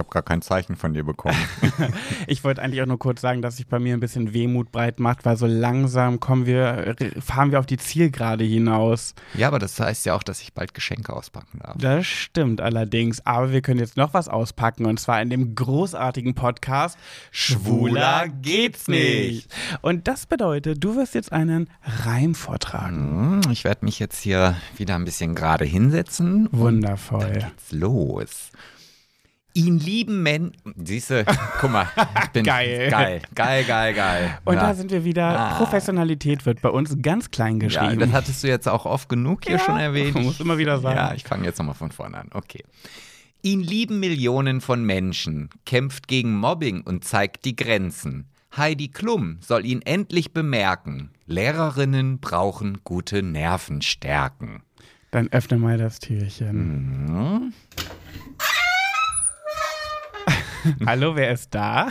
Habe gar kein Zeichen von dir bekommen. Ich wollte eigentlich auch nur kurz sagen, dass sich bei mir ein bisschen Wehmut breit macht, weil so langsam kommen wir, fahren wir auf die Zielgerade hinaus. ja, aber das heißt ja auch, dass ich bald Geschenke auspacken darf. Das stimmt allerdings, aber wir können jetzt noch was auspacken und zwar in dem großartigen Podcast Schwuler geht's nicht. Und das bedeutet, du wirst jetzt einen Reim vortragen. Hm, Ich werde mich jetzt hier wieder ein bisschen gerade hinsetzen. und Wundervoll. Dann geht's los. Ihn lieben Men. Siehste, guck mal, ich bin Geil. geil, geil, geil, geil. Und ja. da sind wir wieder. Ah. Professionalität wird bei uns ganz klein Ja, geschrieben. das hattest du jetzt auch oft genug hier Ja, schon erwähnt. man muss immer wieder sagen. Ja, ich fange jetzt nochmal von vorne an. Okay. Ihn lieben Millionen von Menschen, kämpft gegen Mobbing und zeigt die Grenzen. Heidi Klum soll ihn endlich bemerken. Lehrerinnen brauchen gute Nervenstärken. Dann öffne mal das Türchen. Mhm. Hallo, wer ist da?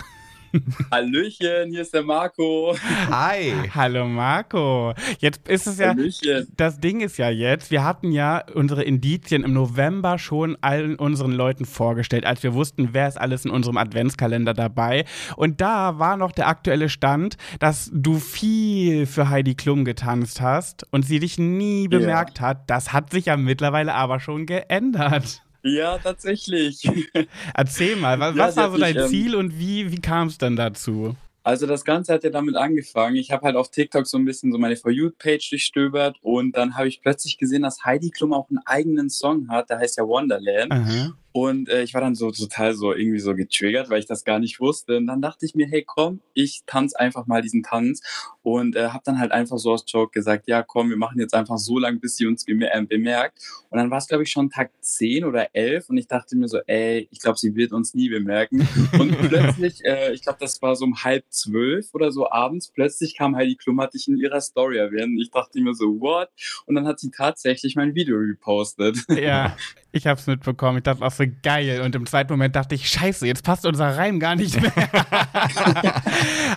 Hallöchen, hier ist der Marco. Hi. Hallo Marco. Jetzt ist es ja, Hallöchen. das Ding ist ja jetzt, wir hatten ja unsere Indizien im November schon allen unseren Leuten vorgestellt, als wir wussten, wer ist alles in unserem Adventskalender dabei. Und da war noch der aktuelle Stand, dass du viel für Heidi Klum getanzt hast und sie dich nie Ja. bemerkt hat. Das hat sich ja mittlerweile aber schon geändert. Ja, tatsächlich. Erzähl mal, was, Ja, was war so dein mich, ähm, Ziel und wie, wie kam es dann dazu? Also das Ganze hat ja damit angefangen. Ich habe halt auf TikTok so ein bisschen so meine For You-Page durchstöbert und dann habe ich plötzlich gesehen, dass Heidi Klum auch einen eigenen Song hat, der heißt ja Wonderland. Aha. Und äh, ich war dann so total so irgendwie so getriggert, weil ich das gar nicht wusste. Und dann dachte ich mir, hey komm, ich tanze einfach mal diesen Tanz. Und äh, habe dann halt einfach so aus Joke gesagt, ja komm, wir machen jetzt einfach so lang, bis sie uns äh, bemerkt. Und dann war es, glaube ich, schon Tag 10 oder 11. Und ich dachte mir so, ey, ich glaube, sie wird uns nie bemerken. Und plötzlich, äh, ich glaube, das war so um halb zwölf oder so abends, plötzlich kam Heidi Klum, hatte ich in ihrer Story erwähnt. Ich dachte mir so, what? Und dann hat sie tatsächlich mein Video repostet. Ja, ich hab's mitbekommen. Ich dachte auch so geil. Und im zweiten Moment dachte ich, scheiße, jetzt passt unser Reim gar nicht mehr.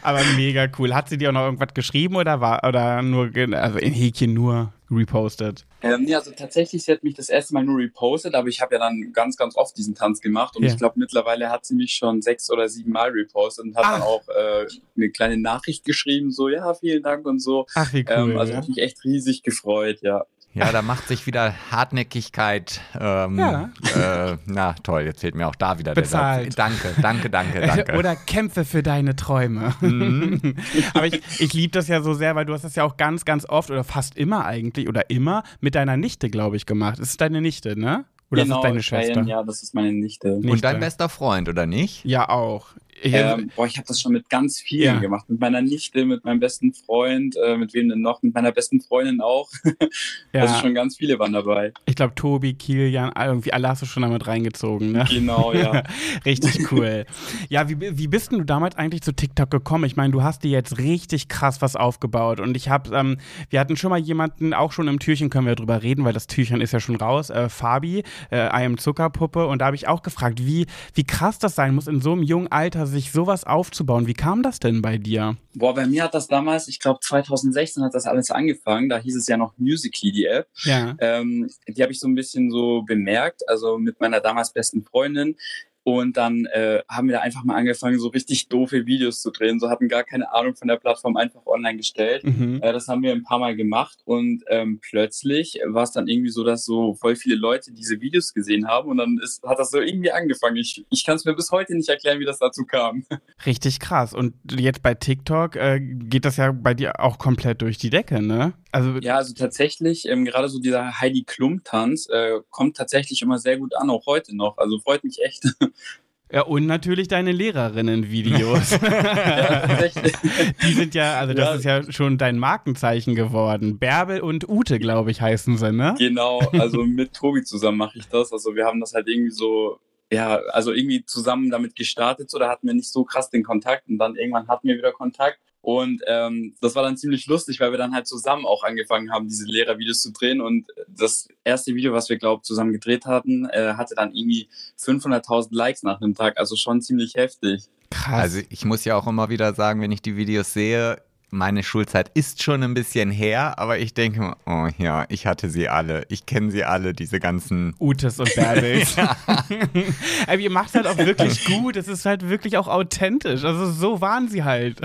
Aber mega cool. Hat sie dir auch noch irgendwas geschrieben oder war oder nur, also in Häkchen nur repostet? Ähm, nee, also tatsächlich, sie hat mich das erste Mal nur repostet, aber ich habe ja dann ganz, ganz oft diesen Tanz gemacht und Ja. ich glaube, mittlerweile hat sie mich schon sechs oder sieben Mal repostet und hat dann Ach. auch äh, eine kleine Nachricht geschrieben, so, ja, vielen Dank und so. Ach, wie cool. Ähm, also hat mich echt riesig gefreut, ja. Ja, da macht sich wieder Hartnäckigkeit. Ähm, Ja. Äh, na toll, jetzt fehlt mir auch da wieder Bezahlt. der Satz. Danke, danke, danke, danke. Oder kämpfe für deine Träume. Mhm. Aber ich, ich liebe das ja so sehr, weil du hast das ja auch ganz, ganz oft oder fast immer eigentlich oder immer mit deiner Nichte, glaube ich, gemacht. Es ist deine Nichte, ne? Oder genau, ist es deine Schwester? Ja, das ist meine Nichte. Nichte. Und dein bester Freund, oder nicht? Ja, auch. Ich, Ähm, boah, ich habe das schon mit ganz vielen Ja. gemacht. Mit meiner Nichte, mit meinem besten Freund, äh, mit wem denn noch? Mit meiner besten Freundin auch. ja. Also schon ganz viele waren dabei. Ich glaube, Tobi, Kilian, irgendwie alle hast du schon damit reingezogen, ne? Genau, ja. richtig cool. Ja, wie, wie bist denn du damals eigentlich zu TikTok gekommen? Ich meine, du hast dir jetzt richtig krass was aufgebaut und ich habe, ähm, wir hatten schon mal jemanden, auch schon im Türchen können wir drüber reden, weil das Türchen ist ja schon raus, äh, Fabi, äh, I am Zuckerpuppe und da habe ich auch gefragt, wie, wie krass das sein muss, in so einem jungen Alter sich sowas aufzubauen. Wie kam das denn bei dir? Boah, bei mir hat das damals, ich glaube 2016 hat das alles angefangen. Da hieß es ja noch Musically, die App. Ja. Ähm, die habe ich so ein bisschen so bemerkt, also mit meiner damals besten Freundin. Und dann äh, haben wir da einfach mal angefangen, so richtig doofe Videos zu drehen. So hatten gar keine Ahnung von der Plattform einfach online gestellt. Mhm. Äh, das haben wir ein paar Mal gemacht und ähm, plötzlich war es dann irgendwie so, dass so voll viele Leute diese Videos gesehen haben und dann ist, hat das so irgendwie angefangen. Ich, ich kann es mir bis heute nicht erklären, wie das dazu kam. Richtig krass. Und jetzt bei TikTok äh, geht das ja bei dir auch komplett durch die Decke, ne? Also Ja, also tatsächlich, ähm, gerade so dieser Heidi Klum-Tanz äh, kommt tatsächlich immer sehr gut an, auch heute noch. Also freut mich echt. Ja, und natürlich deine Lehrerinnen-Videos. Die sind ja, also das Ja. ist ja schon dein Markenzeichen geworden. Bärbel und Ute, glaube ich, heißen sie, ne? genau, also mit Tobi zusammen mache ich das. Also wir haben das halt irgendwie so, ja, also irgendwie zusammen damit gestartet. So, da hatten wir nicht so krass den Kontakt und dann irgendwann hatten wir wieder Kontakt. Und ähm, das war dann ziemlich lustig, weil wir dann halt zusammen auch angefangen haben, diese Lehrervideos zu drehen. Und das erste Video, was wir, glaube zusammen gedreht hatten, äh, hatte dann irgendwie 500.000 Likes nach einem Tag. Also schon ziemlich heftig. Krass. Also ich muss ja auch immer wieder sagen, wenn ich die Videos sehe, meine Schulzeit ist schon ein bisschen her, aber ich denke, oh ja, ich hatte sie alle. Ich kenne sie alle, diese ganzen. Utes und Bärbels. aber ihr macht halt auch wirklich gut. Es ist halt wirklich auch authentisch. Also so waren sie halt.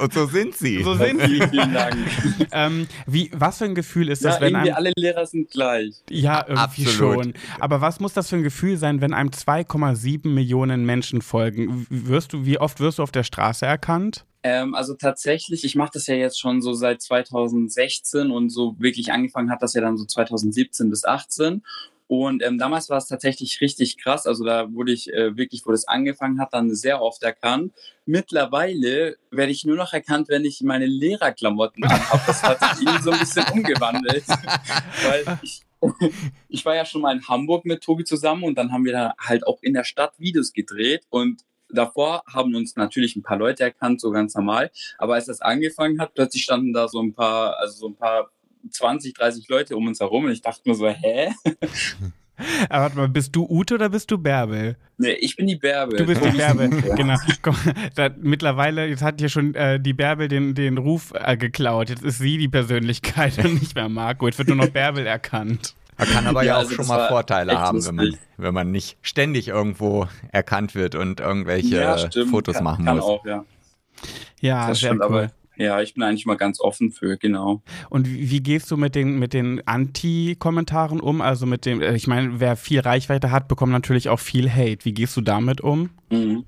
Und so sind sie. So sind sie. Vielen Dank. ähm, wie, was für ein Gefühl ist das, ja, wenn einem. alle Lehrer sind gleich. Ja, irgendwie Absolut. schon. Aber was muss das für ein Gefühl sein, wenn einem 2,7 Millionen Menschen folgen? Wirst du, wie oft wirst du auf der Straße erkannt? Ähm, also tatsächlich, ich mache das ja jetzt schon so seit 2016 und so wirklich angefangen hat das ja dann so 2017 bis 18. Und ähm, damals war es tatsächlich richtig krass. Also da wurde ich äh, wirklich, wo das angefangen hat, dann sehr oft erkannt. Mittlerweile werde ich nur noch erkannt, wenn ich meine Lehrerklamotten anhabe. Das hat sich irgendwie so ein bisschen umgewandelt. Weil ich, ich war ja schon mal in Hamburg mit Tobi zusammen und dann haben wir da halt auch in der Stadt Videos gedreht und davor haben uns natürlich ein paar Leute erkannt, so ganz normal. Aber als das angefangen hat, plötzlich standen da so ein paar, also so ein paar 20, 30 Leute um uns herum und ich dachte mir so, hä? Aber warte mal, bist du Ute oder bist du Bärbel? Nee, ich bin die Bärbel. Du bist die Bärbel, genau. Komm, da, mittlerweile, jetzt hat hier schon äh, die Bärbel den, den Ruf äh, geklaut. Jetzt ist sie die Persönlichkeit und nicht mehr Marco. Jetzt wird nur noch Bärbel erkannt. Man kann aber ja, ja auch also schon mal Vorteile haben, wenn man, wenn man nicht ständig irgendwo erkannt wird und irgendwelche ja, Fotos kann, machen kann muss. Auch, ja, ja das sehr stimmt, cool. Aber, ja, ich bin eigentlich mal ganz offen für, genau. Und wie, wie gehst du mit den, mit den Anti-Kommentaren um? Also mit dem, ich meine, wer viel Reichweite hat, bekommt natürlich auch viel Hate. Wie gehst du damit um? Mhm.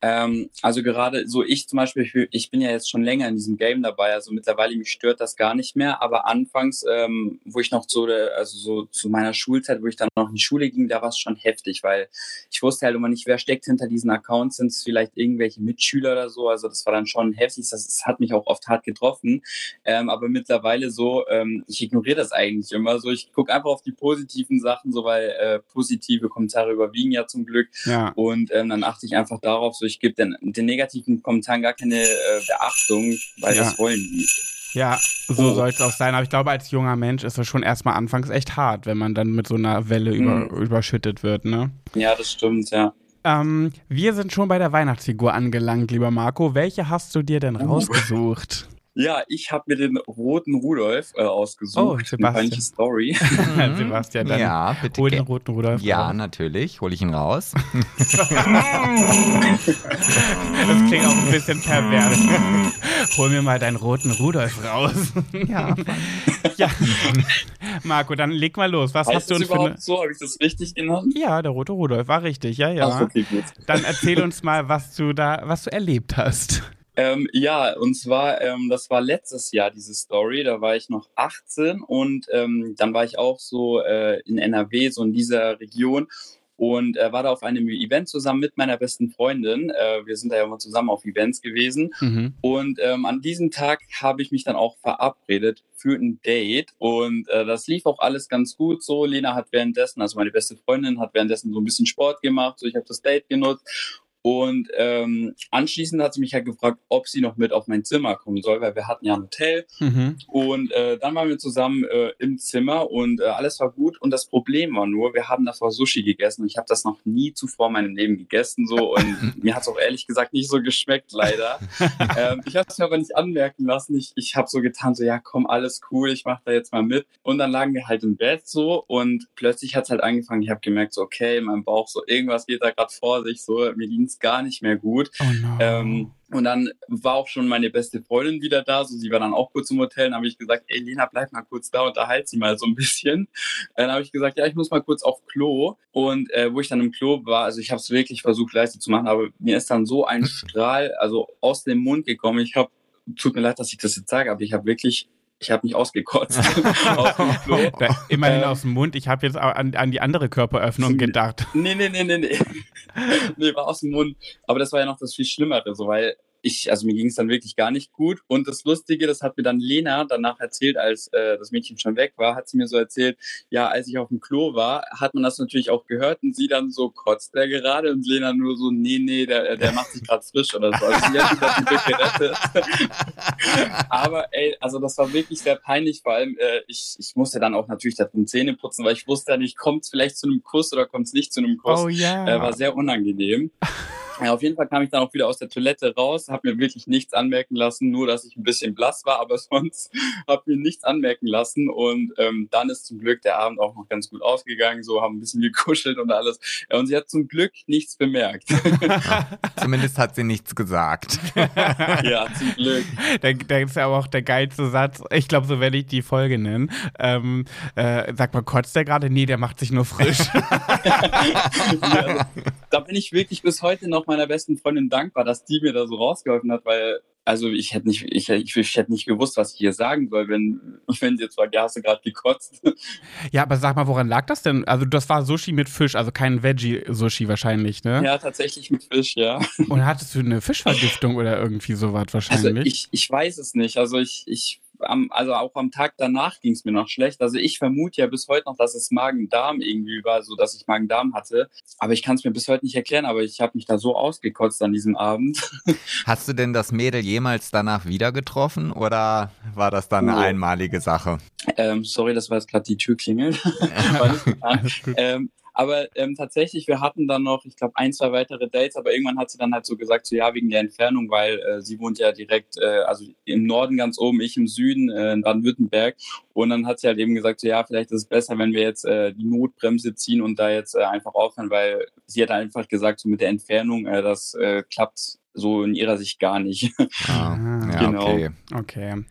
Ähm, also gerade so ich zum Beispiel, ich bin ja jetzt schon länger in diesem Game dabei, also mittlerweile mich stört das gar nicht mehr, aber anfangs, ähm, wo ich noch so, also so zu meiner Schulzeit, wo ich dann noch in die Schule ging, da war es schon heftig, weil ich wusste halt immer nicht, wer steckt hinter diesen Accounts, sind es vielleicht irgendwelche Mitschüler oder so, also das war dann schon heftig, das, das hat mich auch oft hart getroffen, ähm, aber mittlerweile so, ähm, ich ignoriere das eigentlich immer so, ich gucke einfach auf die positiven Sachen, so weil äh, positive Kommentare überwiegen ja zum Glück ja. und ähm, dann achte ich einfach darauf, so ich gebe den, den negativen Kommentaren gar keine äh, Beachtung, weil ja. das wollen die. Ja, so oh. soll es auch sein. Aber ich glaube, als junger Mensch ist es schon erstmal anfangs echt hart, wenn man dann mit so einer Welle mhm. über, überschüttet wird, ne? Ja, das stimmt, ja. Ähm, wir sind schon bei der Weihnachtsfigur angelangt, lieber Marco. Welche hast du dir denn oh. rausgesucht? Ja, ich habe mir den roten Rudolf äh, ausgesucht. Oh, Sebastian. Story. Sebastian, dann ja, bitte. Hol den roten Rudolf Ja, raus. natürlich. Hol ich ihn raus. das klingt auch ein bisschen pervers. Hol mir mal deinen roten Rudolf raus. ja. ja. Marco, dann leg mal los. Was heißt hast du uns für eine... so? Habe ich das richtig genannt? Ja, der rote Rudolf war richtig. Ja, ja. Ach, okay, gut. Dann erzähl uns mal, was du da, was du erlebt hast. Ähm, ja, und zwar, ähm, das war letztes Jahr diese Story, da war ich noch 18 und ähm, dann war ich auch so äh, in NRW, so in dieser Region und äh, war da auf einem Event zusammen mit meiner besten Freundin. Äh, wir sind da ja immer zusammen auf Events gewesen. Mhm. Und ähm, an diesem Tag habe ich mich dann auch verabredet für ein Date. Und äh, das lief auch alles ganz gut so. Lena hat währenddessen, also meine beste Freundin, hat währenddessen so ein bisschen Sport gemacht. So, ich habe das Date genutzt. Und ähm, anschließend hat sie mich halt gefragt, ob sie noch mit auf mein Zimmer kommen soll, weil wir hatten ja ein Hotel. Mhm. Und äh, dann waren wir zusammen äh, im Zimmer und äh, alles war gut. Und das Problem war nur, wir haben davor Sushi gegessen ich habe das noch nie zuvor in meinem Leben gegessen. So und mir hat es auch ehrlich gesagt nicht so geschmeckt, leider. ähm, ich habe es mir aber nicht anmerken lassen. Ich, ich habe so getan, so ja, komm, alles cool, ich mache da jetzt mal mit. Und dann lagen wir halt im Bett so und plötzlich hat es halt angefangen. Ich habe gemerkt, so okay, mein Bauch, so irgendwas geht da gerade vor sich, so mir ging es gar nicht mehr gut. Oh no. ähm, und dann war auch schon meine beste Freundin wieder da. So, sie war dann auch kurz im Hotel. Dann habe ich gesagt, ey Lena, bleib mal kurz da, unterhalt sie mal so ein bisschen. Dann habe ich gesagt, ja, ich muss mal kurz auf Klo. Und äh, wo ich dann im Klo war, also ich habe es wirklich versucht, leise zu machen, aber mir ist dann so ein Strahl, also aus dem Mund gekommen. Ich habe, tut mir leid, dass ich das jetzt sage, aber ich habe wirklich ich habe mich ausgekotzt. immerhin ähm, aus dem Mund. Ich habe jetzt an, an, die andere Körperöffnung gedacht. Nee, nee, nee, nee, nee. nee, war aus dem Mund. Aber das war ja noch das viel Schlimmere, so, weil ich, also mir ging es dann wirklich gar nicht gut. Und das Lustige, das hat mir dann Lena danach erzählt, als äh, das Mädchen schon weg war, hat sie mir so erzählt, ja, als ich auf dem Klo war, hat man das natürlich auch gehört und sie dann so, kotzt der gerade? Und Lena nur so, nee, nee, der, der macht sich gerade frisch oder so. Also sie hat das Glück gerettet. Aber ey, also das war wirklich sehr peinlich, vor allem äh, ich, ich musste dann auch natürlich da drin Zähne putzen, weil ich wusste ja nicht, kommt es vielleicht zu einem Kuss oder kommt es nicht zu einem Kuss. Oh ja. Äh, war sehr unangenehm. Ja, auf jeden Fall kam ich dann auch wieder aus der Toilette raus, habe mir wirklich nichts anmerken lassen, nur dass ich ein bisschen blass war, aber sonst habe mir nichts anmerken lassen. Und ähm, dann ist zum Glück der Abend auch noch ganz gut ausgegangen, so haben ein bisschen gekuschelt und alles. Ja, und sie hat zum Glück nichts bemerkt. Zumindest hat sie nichts gesagt. ja, zum Glück. Da, da ist ja aber auch der geilste Satz. Ich glaube, so werde ich die Folge nennen. Ähm, äh, sag mal, kotzt der gerade? Nee, der macht sich nur frisch. ja, da bin ich wirklich bis heute noch meiner besten Freundin dankbar, dass die mir da so rausgeholfen hat, weil also ich hätte nicht, ich, ich, ich hätte nicht gewusst, was ich hier sagen soll, wenn, wenn sie jetzt war, ja, hast du gerade gekotzt. Ja, aber sag mal, woran lag das denn? Also das war Sushi mit Fisch, also kein Veggie-Sushi wahrscheinlich, ne? Ja, tatsächlich mit Fisch, ja. Und hattest du eine Fischvergiftung oder irgendwie sowas wahrscheinlich? Also ich, ich weiß es nicht. Also ich, ich am, also auch am Tag danach ging es mir noch schlecht. Also ich vermute ja bis heute noch, dass es Magen-Darm irgendwie war, so dass ich Magen-Darm hatte. Aber ich kann es mir bis heute nicht erklären, aber ich habe mich da so ausgekotzt an diesem Abend. Hast du denn das Mädel jemals danach wieder getroffen oder war das dann eine oh. einmalige Sache? Ähm, sorry, das war jetzt gerade die Tür klingelt. ähm, aber ähm, tatsächlich, wir hatten dann noch, ich glaube, ein, zwei weitere Dates, aber irgendwann hat sie dann halt so gesagt, so ja, wegen der Entfernung, weil äh, sie wohnt ja direkt, äh, also im Norden ganz oben, ich im Süden, äh, in Baden-Württemberg. Und dann hat sie halt eben gesagt, so ja, vielleicht ist es besser, wenn wir jetzt äh, die Notbremse ziehen und da jetzt äh, einfach aufhören, weil sie hat einfach gesagt, so mit der Entfernung, äh, das äh, klappt so in ihrer Sicht gar nicht. Ah, ja, genau. okay. Okay.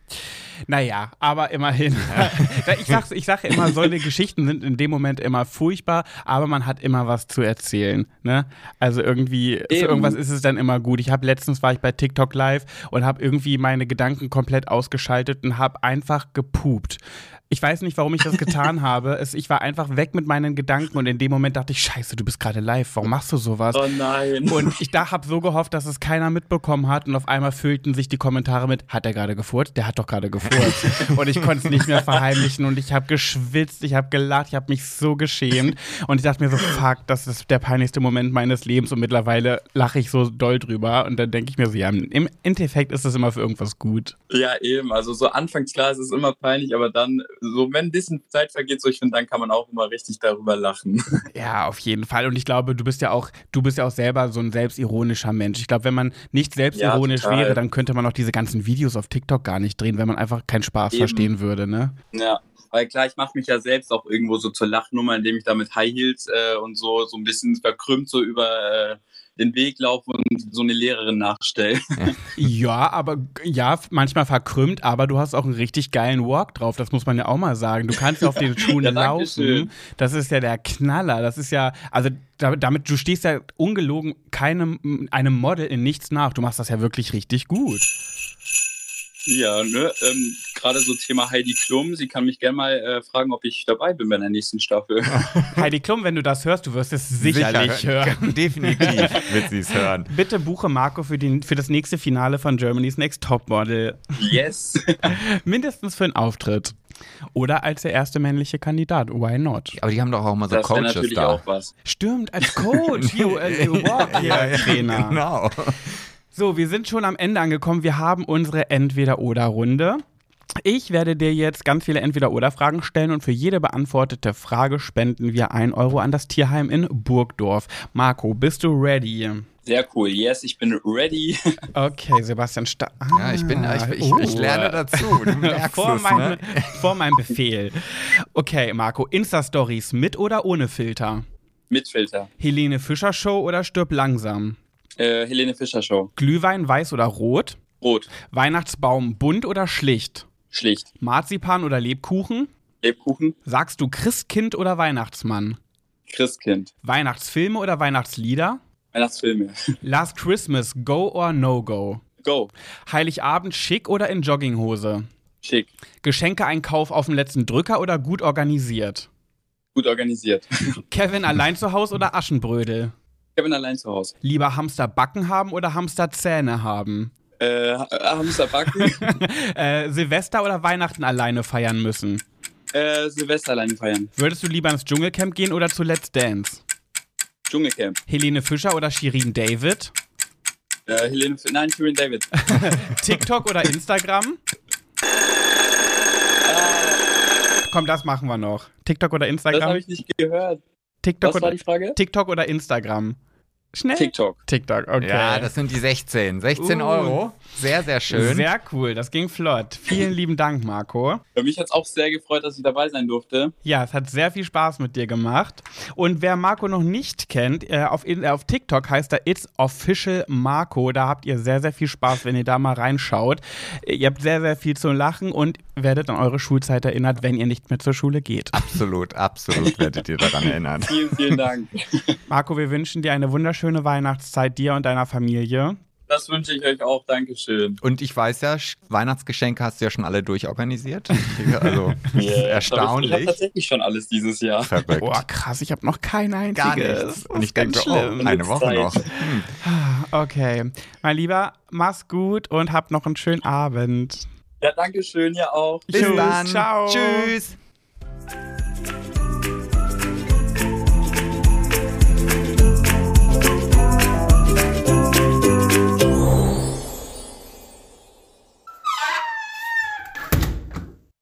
Naja, aber immerhin. ich, sag, ich sage immer, solche Geschichten sind in dem Moment immer furchtbar, aber man hat immer was zu erzählen. Ne? Also irgendwie, Eben. für irgendwas ist es dann immer gut. Ich habe letztens war ich bei TikTok live und habe irgendwie meine Gedanken komplett ausgeschaltet und habe einfach gepupt. Ich weiß nicht, warum ich das getan habe. Es, ich war einfach weg mit meinen Gedanken und in dem Moment dachte ich, scheiße, du bist gerade live, warum machst du sowas? Oh nein. Und ich da habe so gehofft, dass es keiner mitbekommen hat und auf einmal füllten sich die Kommentare mit, hat er gerade gefurzt? Der hat doch gerade gefurzt. und ich konnte es nicht mehr verheimlichen und ich habe geschwitzt, ich habe gelacht, ich habe mich so geschämt und ich dachte mir so, fuck, das ist der peinlichste Moment meines Lebens und mittlerweile lache ich so doll drüber und dann denke ich mir so, ja, im Endeffekt ist es immer für irgendwas gut. Ja, eben, also so anfangs klar ist es immer peinlich, aber dann so, wenn ein bisschen Zeit vergeht, so ich finde, dann kann man auch immer richtig darüber lachen. Ja, auf jeden Fall. Und ich glaube, du bist ja auch, du bist ja auch selber so ein selbstironischer Mensch. Ich glaube, wenn man nicht selbstironisch ja, wäre, dann könnte man auch diese ganzen Videos auf TikTok gar nicht drehen, wenn man einfach keinen Spaß Eben. verstehen würde, ne? Ja. Weil klar, ich mache mich ja selbst auch irgendwo so zur Lachnummer, indem ich da mit High Heels äh, und so so ein bisschen verkrümmt so über äh, den Weg laufen und so eine Lehrerin nachstellen. Ja, aber ja, manchmal verkrümmt, aber du hast auch einen richtig geilen Walk drauf, das muss man ja auch mal sagen. Du kannst ja auf den Schuhen ja, laufen. Das ist ja der Knaller. Das ist ja, also damit, du stehst ja ungelogen keinem einem Model in nichts nach. Du machst das ja wirklich richtig gut. Ja, ne, ähm, gerade so Thema Heidi Klum. Sie kann mich gerne mal äh, fragen, ob ich dabei bin bei der nächsten Staffel. Heidi Klum, wenn du das hörst, du wirst es sicherlich Sicher, hören. Definitiv wird sie es hören. Bitte buche Marco für, den, für das nächste Finale von Germany's Next Topmodel. Yes. Mindestens für einen Auftritt. Oder als der erste männliche Kandidat. Why not? Aber die haben doch auch mal so das Coaches natürlich da. Auch was. Stimmt, als Coach. you, uh, you walk ja, ja, Trainer. Genau. So, wir sind schon am Ende angekommen. Wir haben unsere Entweder-Oder-Runde. Ich werde dir jetzt ganz viele Entweder-Oder-Fragen stellen und für jede beantwortete Frage spenden wir 1 Euro an das Tierheim in Burgdorf. Marco, bist du ready? Sehr cool. Yes, ich bin ready. Okay, Sebastian Sta ah, Ja, ich bin, ich, ich, ich lerne dazu. vor, es, mein, ne? vor meinem Befehl. Okay, Marco, Insta-Stories mit oder ohne Filter? Mit Filter. Helene Fischer Show oder stirb langsam? Äh, Helene Fischer Show. Glühwein weiß oder rot? Rot. Weihnachtsbaum bunt oder schlicht? Schlicht. Marzipan oder Lebkuchen? Lebkuchen. Sagst du Christkind oder Weihnachtsmann? Christkind. Weihnachtsfilme oder Weihnachtslieder? Weihnachtsfilme. Last Christmas, go or no go? Go. Heiligabend schick oder in Jogginghose? Schick. Geschenkeeinkauf auf dem letzten Drücker oder gut organisiert? Gut organisiert. Kevin allein zu Hause oder Aschenbrödel? Kevin allein zu Hause. Lieber Hamster Backen haben oder Hamster Zähne haben? Äh, Hamster backen. äh, Silvester oder Weihnachten alleine feiern müssen? Äh, Silvester alleine feiern. Würdest du lieber ins Dschungelcamp gehen oder zu Let's Dance? Dschungelcamp. Helene Fischer oder Shirin David? Äh, Helene, nein, Shirin David. TikTok oder Instagram? Komm, das machen wir noch. TikTok oder Das Instagram? habe ich nicht gehört. TikTok Was war oder, die Frage? TikTok oder Instagram? Schnell. TikTok. TikTok, okay. Ja, das sind die 16. 16 Uh. Euro. Sehr, sehr schön. Sehr cool, das ging flott. Vielen lieben Dank, Marco. Für mich hat es auch sehr gefreut, dass ich dabei sein durfte. Ja, es hat sehr viel Spaß mit dir gemacht. Und wer Marco noch nicht kennt, äh, auf, in, auf TikTok heißt er It's Official Marco. Da habt ihr sehr, sehr viel Spaß, wenn ihr da mal reinschaut. Äh, Ihr habt sehr, sehr viel zu lachen und werdet an eure Schulzeit erinnert, wenn ihr nicht mehr zur Schule geht. absolut, absolut werdet ihr daran erinnern. Vielen, vielen Dank. Marco, wir wünschen dir eine wunderschöne Weihnachtszeit, dir und deiner Familie. Das wünsche ich euch auch. Dankeschön. Und ich weiß ja, Sch- Weihnachtsgeschenke hast du ja schon alle durchorganisiert. Also, das ist Ich habe erstaunlich. tatsächlich schon alles dieses Jahr. Verrückt. Boah, krass, ich habe noch kein einziges. Gar nichts. Das Und ich ist ganz denke, oh, schlimm. eine Woche Zeit. noch. Hm. Okay, mein Lieber, mach's gut und hab noch einen schönen Abend. Ja, danke schön, ja auch. Bis Tschüss, dann. ciao. Tschüss.